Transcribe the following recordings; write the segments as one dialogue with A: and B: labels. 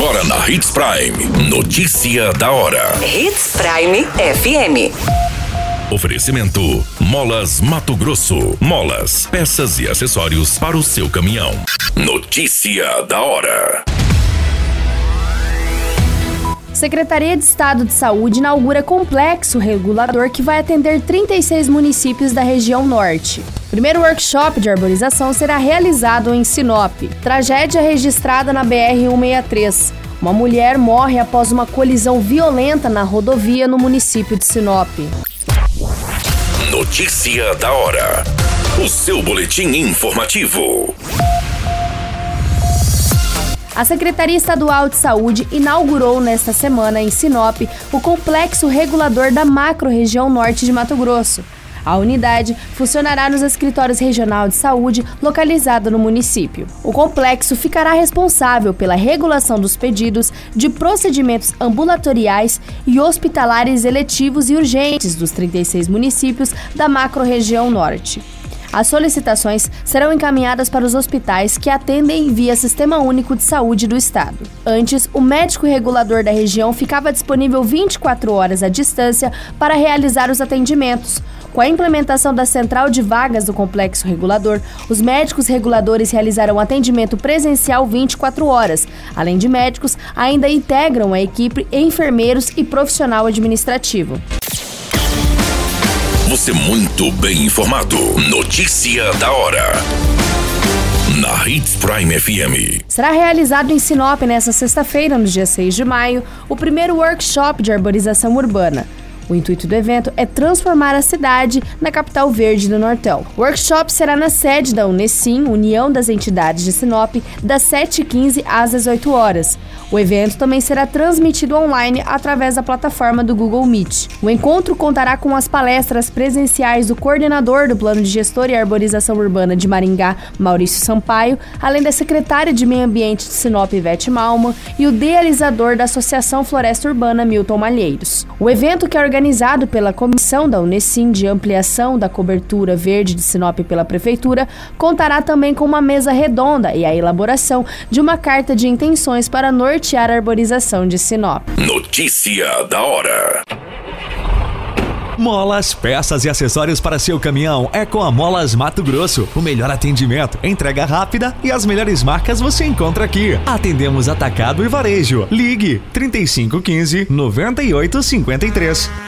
A: Agora na Hits Prime. Notícia da hora.
B: Hits Prime FM.
A: Oferecimento: Molas Mato Grosso. Molas, peças e acessórios para o seu caminhão. Notícia da hora.
C: Secretaria de Estado de Saúde inaugura complexo regulador que vai atender 36 municípios da região norte. O primeiro workshop de arborização será realizado em Sinop. Tragédia registrada na BR-163. Uma mulher morre após uma colisão violenta na rodovia no município de Sinop.
A: Notícia da hora. O seu boletim informativo.
C: A Secretaria Estadual de Saúde inaugurou nesta semana em Sinop o complexo regulador da macro-região norte de Mato Grosso. A unidade funcionará nos escritórios regional de saúde localizado no município. O complexo ficará responsável pela regulação dos pedidos de procedimentos ambulatoriais e hospitalares eletivos e urgentes dos 36 municípios da macro-região norte. As solicitações serão encaminhadas para os hospitais que atendem via Sistema Único de Saúde do Estado. Antes, o médico regulador da região ficava disponível 24 horas à distância para realizar os atendimentos. Com a implementação da central de vagas do complexo regulador, os médicos reguladores realizarão atendimento presencial 24 horas. Além de médicos, ainda integram a equipe enfermeiros e profissional administrativo.
A: Você muito bem informado. Notícia da hora. Na Hits Prime FM.
C: Será realizado em Sinop nesta sexta-feira, no dia 6 de maio, o primeiro workshop de arborização urbana. O intuito do evento é transformar a cidade na capital verde do Nortão. O workshop será na sede da Unesim, União das Entidades de Sinop, das 7h15 às 18 horas. O evento também será transmitido online através da plataforma do Google Meet. O encontro contará com as palestras presenciais do coordenador do Plano de Gestor e Arborização Urbana de Maringá, Maurício Sampaio, além da secretária de Meio Ambiente de Sinop, Ivete Malma, e o idealizador da Associação Floresta Urbana, Milton Malheiros. O evento, que é pela Comissão da Unesim de Ampliação da Cobertura Verde de Sinop pela Prefeitura, contará também com uma mesa redonda e a elaboração de uma carta de intenções para nortear a arborização de Sinop.
A: Notícia da hora.
D: Molas, peças e acessórios para seu caminhão é com a Molas Mato Grosso. O melhor atendimento, entrega rápida e as melhores marcas você encontra aqui. Atendemos atacado e varejo. Ligue 3515 9853.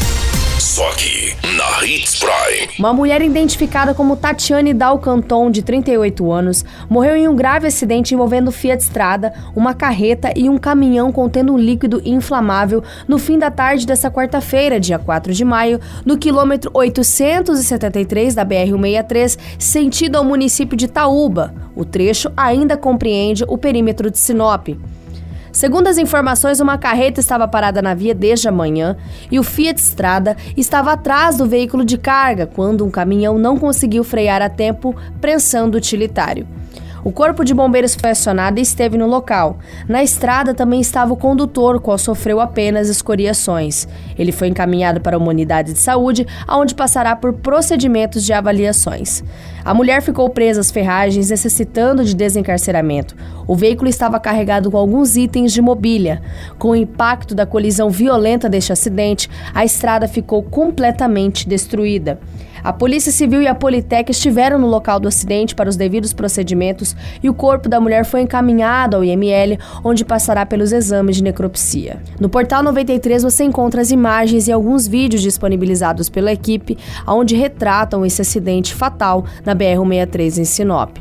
A: Só aqui, na Hits Prime.
C: Uma mulher identificada como Tatiane Dalcanton, de 38 anos, morreu em um grave acidente envolvendo Fiat Strada, uma carreta e um caminhão contendo um líquido inflamável no fim da tarde desta quarta-feira, dia 4 de maio, no quilômetro 873 da BR-163, sentido ao município de Taúba. O trecho ainda compreende o perímetro de Sinop. Segundo as informações, uma carreta estava parada na via desde a manhã e o Fiat Strada estava atrás do veículo de carga quando um caminhão não conseguiu frear a tempo, prensando o utilitário. O corpo de bombeiros foi acionado e esteve no local. Na estrada também estava o condutor, qual sofreu apenas escoriações. Ele foi encaminhado para uma unidade de saúde, onde passará por procedimentos de avaliações. A mulher ficou presa às ferragens, necessitando de desencarceramento. O veículo estava carregado com alguns itens de mobília. Com o impacto da colisão violenta deste acidente, a estrada ficou completamente destruída. A Polícia Civil e a Politec estiveram no local do acidente para os devidos procedimentos e o corpo da mulher foi encaminhado ao IML, onde passará pelos exames de necropsia. No portal 93 você encontra as imagens e alguns vídeos disponibilizados pela equipe, onde retratam esse acidente fatal na BR-163 em Sinop.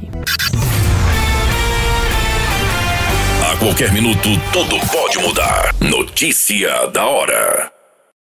A: A qualquer minuto, tudo pode mudar. Notícia da hora.